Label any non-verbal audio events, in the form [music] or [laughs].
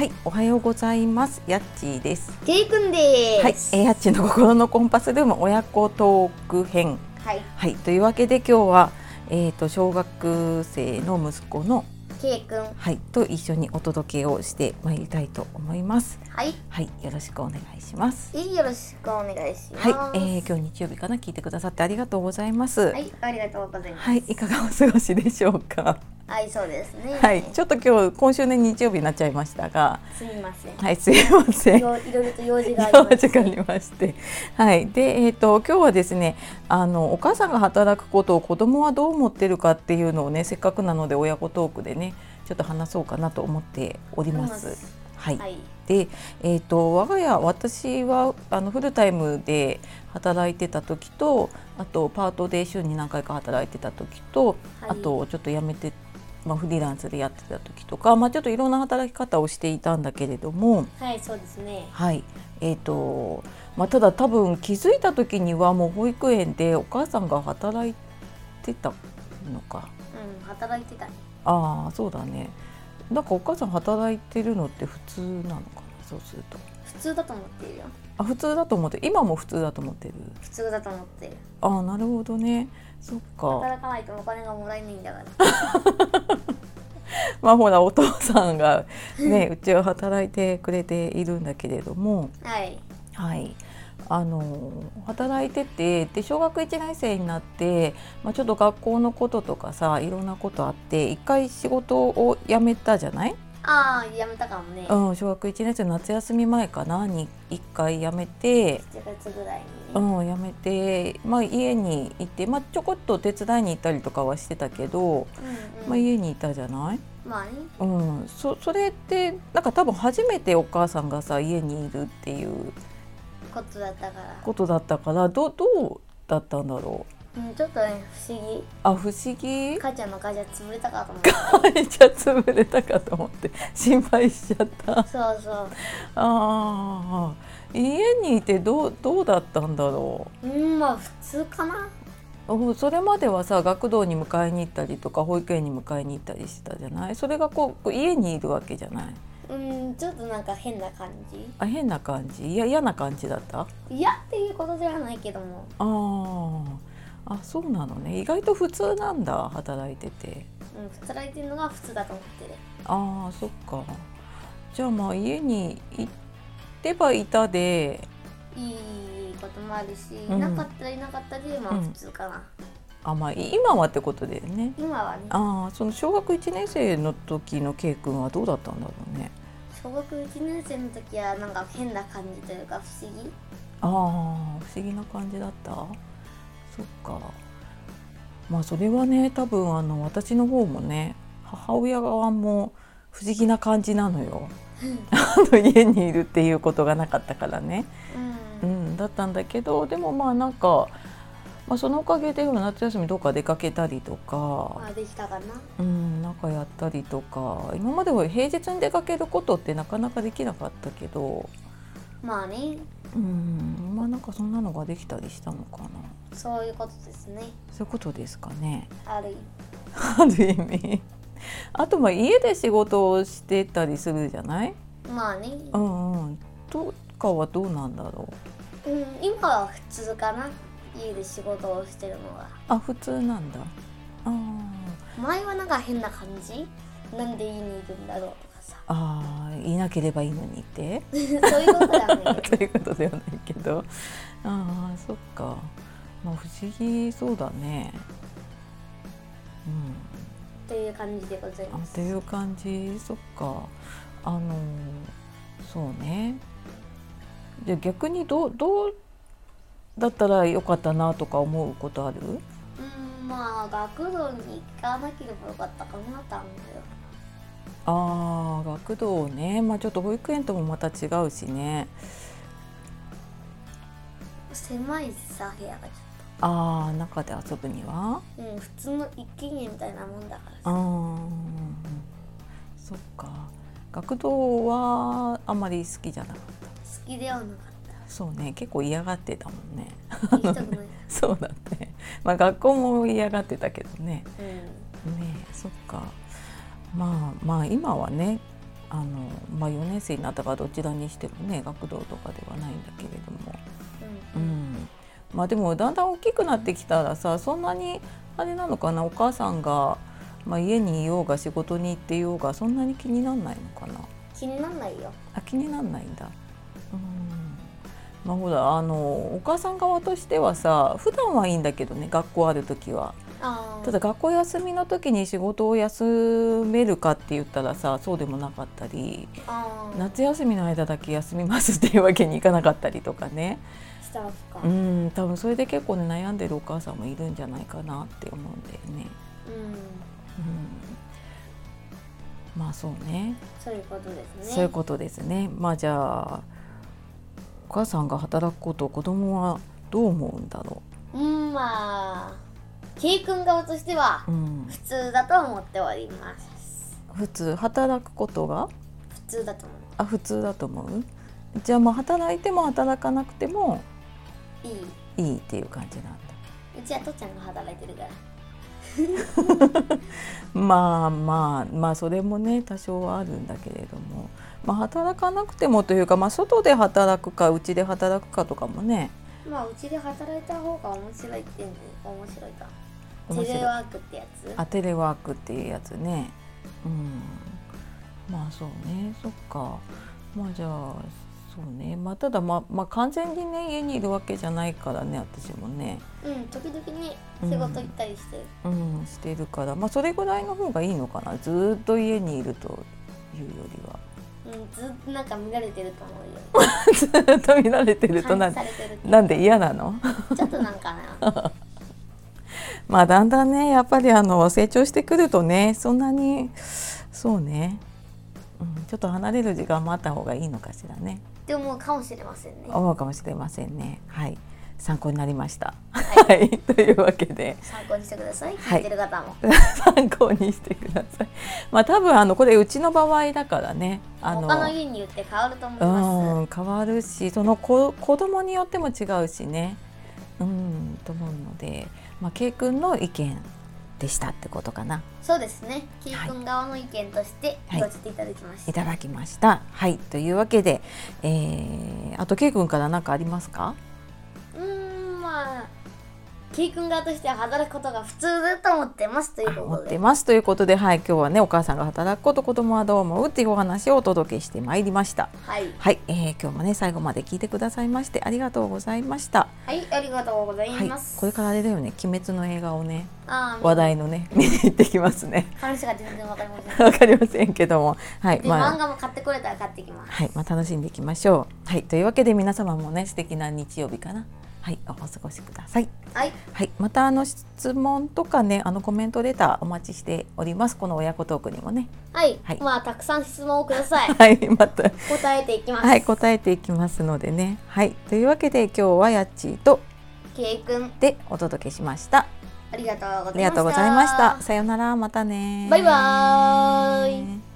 はい、おはようございます。やっちーです。ケイくんではい、す。えーやっちーの心のコンパスルーム親子トーク編。はい。はい、というわけで今日はえっ、と小学生の息子のケイくん。はいと一緒にお届けをしてまいりたいと思います。はい。はい、よろしくお願いします。いいよろしくお願いします。はい、えー、今日日曜日かな？聞いてくださってありがとうございます。ははい、い、ありがとうございます。はい、いかがお過ごしでしょうか？はい、そうですね。はい、ちょっと今日今週ね日曜日になっちゃいましたが、すみません。はい、すいません。よいろいろと用事がありまして、はい、で、えっ、と、今日はですね。あの、お母さんが働くことを子供はどう思ってるかっていうのをね、せっかくなので、親子トークでね。ちょっと話そうかなと思っております。はい、はい。で、えっ、と、我が家、私は、あの、フルタイムで働いてた時と。あと、パートで週に何回か働いてた時と、はいあと、ちょっと辞めて。まあ、フリーランスでやってた時とか、まあ、ちょっといろんな働き方をしていたんだけれども。はい、そうですね。はい、えーとまあ、ただ多分気づいた時にはもう保育園でお母さんが働いてたのかうん、働いてたね。ああそうだねなんかお母さん働いてるのって普通なのかなそうすると普通だと思っているよ。あ普通だと思って今も普通だと思ってる普通だと思っている。ああなるほどねそっか働かないとお金がもらえないんだから。[laughs] まあほらお父さんがね [laughs] うちは働いてくれているんだけれどもはい。はい、あの働いててで小学1年生になって、まあ、ちょっと学校のこととかさいろんなことあって一回仕事を辞めたじゃない、ああ、やめたかもね。うん、小学1年生の夏休み前かなに一回辞めて、7月ぐらいにうね。ん、辞めて、まあ、家にいて、まあ、ちょこっと手伝いに行ったりとかはしてたけど、うん、うん。まあ、家にいたじゃない、まあね。うん、そそれってなんか多分初めてお母さんがさ家にいるっていうことだったから。ことだったからどどうだったんだろう？うん、ちょっとね、不思議。あ不思議？母ちゃんの会社潰れたかと思った。会社潰れたかと思って心配しちゃったそうそう。あー家にいてどうどうだったんだろう？ん、まあ普通かな。それまではさ学童に迎えに行ったりとか保育園に迎えに行ったりしてたじゃない？それがこう家にいるわけじゃない？うん、ちょっとなんか変な感じ。あ変な感じ？いや嫌な感じだった？嫌っていうことではないけども。あーあそうなのね。意外と普通なんだ働いてて。うん、働いてるのが普通だと思ってる。ああそっか。じゃあまあ家に行ってはいたで。いいこともあるし、うん。なかったらいなかったで、まあうん。普通かな。あまあい今はってことだよね。今はね、ああその小学1年生の時の K 君はどうだったんだろうね。小学1年生の時はなんか変な感じというか不思議。ああ不思議な感じだったそっか。まあそれはね多分あの私の方もね母親側も不思議な感じなのよ。[laughs] あの家にいるっていうことがなかったからね。う。うんん、だったんだけどでもまあなんか、まあ、そのおかげで夏休みどっか出かけたりとか。ま、あできたかな。うん、なんかやったりとか。今までは平日に出かけることってなかなかできなかったけど、まあね、うん、まあなんかそんなのができたりしたのかなそういうことですね。そういうことですかね。ある意味。ある意味。あとまあ家で仕事をしてたりするじゃない？まあね、うんうん。とかはどうなんだろう？うん、今は普通かな。家で仕事をしてるのが。あ普通なんだ。あー。前はなんか変な感じ？なんで家にいるんだろうとかさ。あーいなければいいのにって？[laughs] そういうことだねということではないけど。ああそっかまあ不思議そうだね。うん。という感じでございあます。っていう感じ？そっか。あのそうね。じゃあ逆にどうどうだったらよかったなとか思うことある？うんまあ学童に行かなければよかったかなと思うよあー学童ね。まあちょっと保育園ともまた違うしね。狭いさ部屋がちあー中で遊ぶには？うん普通の一軒家みたいなもんだからあそっか。学童はあんまり好きじゃなかった。好きではなかっそうね。結構嫌がってたもんね。た行きたくない [laughs] そうだね。まあ学校も嫌がってたけどね。うん。ねえそっか。まあまあ今はねあのまあ4年生になったからどちらにしてもね学童とかではないんだけれども、まあでもだんだん大きくなってきたらさそんなにあれなのかな？お母さんが、まあ、家にいようが仕事に行っていようがそんなに気にならないのかな？気になんないよ。あ気にならないんだ。うん。まあ、ほらあのお母さん側としてはさ普段はいいんだけどね学校ある時は。ただ学校休みの時に仕事を休めるかって言ったらさそうでもなかったり夏休みの間だけ休みますっていうわけにいかなかったりとかねしたらか。うん多分それで結構ね悩んでるお母さんもいるんじゃないかなって思うんだよね。うん。うん、まあそうね。そういうことですね。そういうことですね。まあじゃあお母さんが働くことを子供はどう思うんだろう？んまあ K 君側としてはう。うん、普通だと思っております。普通働くことが？普通だと思あ普通だと思う？じゃあまあ働いても働かなくてもういい。いいっていう感じなんだ。うちは父ちゃんが働いてるから。[laughs] まあまあまあそれもね多少はあるんだけれども、まあ、働かなくてもというか、まあ、外で働くか家で働くかとかもね。まあうちで働いた方が面白いっていうの面白いか。テレワークってやつ？あテレワークっていうやつね。うん。まあそうね。そっか。まあじゃあそうね。まあただまあ、まあ、完全にね家にいるわけじゃないからね私もね。うん時々ね仕事行ったりして。る、うんしてるから。まあそれぐらいの方がいいのかな。ずーっと家にいるというよりは。うん、ずっとなんか見られてると思うよ。[laughs] ずっと見られてるとなんなんで嫌なの？ちょっとなんかな。[laughs] まあだんだんねやっぱりあの成長してくるとねそんなにそうね、うん、ちょっと離れる時間もあった方がいいのかしらね。って思うかもしれませんね。思うかもしれませんね。はい。参考になりました。は [laughs] はい。というわけで。参考にしてください。はい。聞いてる方も、[laughs] 参考にしてください。まあ多分あのこれうちの場合だからね。あの他の家によって変わると思います。うん変わるしその子子供によっても違うしね。うんと思うのでまあ K 君の意見でしたってことかな。そうですね。キー君側の意見としてはい。言わせていただきました、いただきました。はい。というわけで、えー、あと K 君から何かありますか？キー君側としては働くことが普通だと思ってますという思ってことでますということではい今日はねお母さんが働くこと子供はどう思うっていうお話をお届けしてまいりました。はい。はい、えー、今日もね最後まで聞いてくださいましてありがとうございましたはいありがとうございはいます、これからあれだよね鬼滅の映画をね話題のね [laughs] 見に行ってきますね。話が全然わかりません。わかりませんけども。はいで、まあ。漫画も買ってくれたら買ってきます。はい、まあ、楽しんでいきましょう。はい、というわけで皆様もね素敵な日曜日かな。はい、お過ごしください。はいはい、またあの質問とかねあのコメントレターお待ちしております。この親子トークにもね。はい、はいまあたくさん質問をください [laughs] はい、また答えていきますはい答えていきますのでね。はい、というわけで今日はやっちーとケイ君でお届けしました。ありがとうございましたありがとうございました。さようならまたね。バイバーイ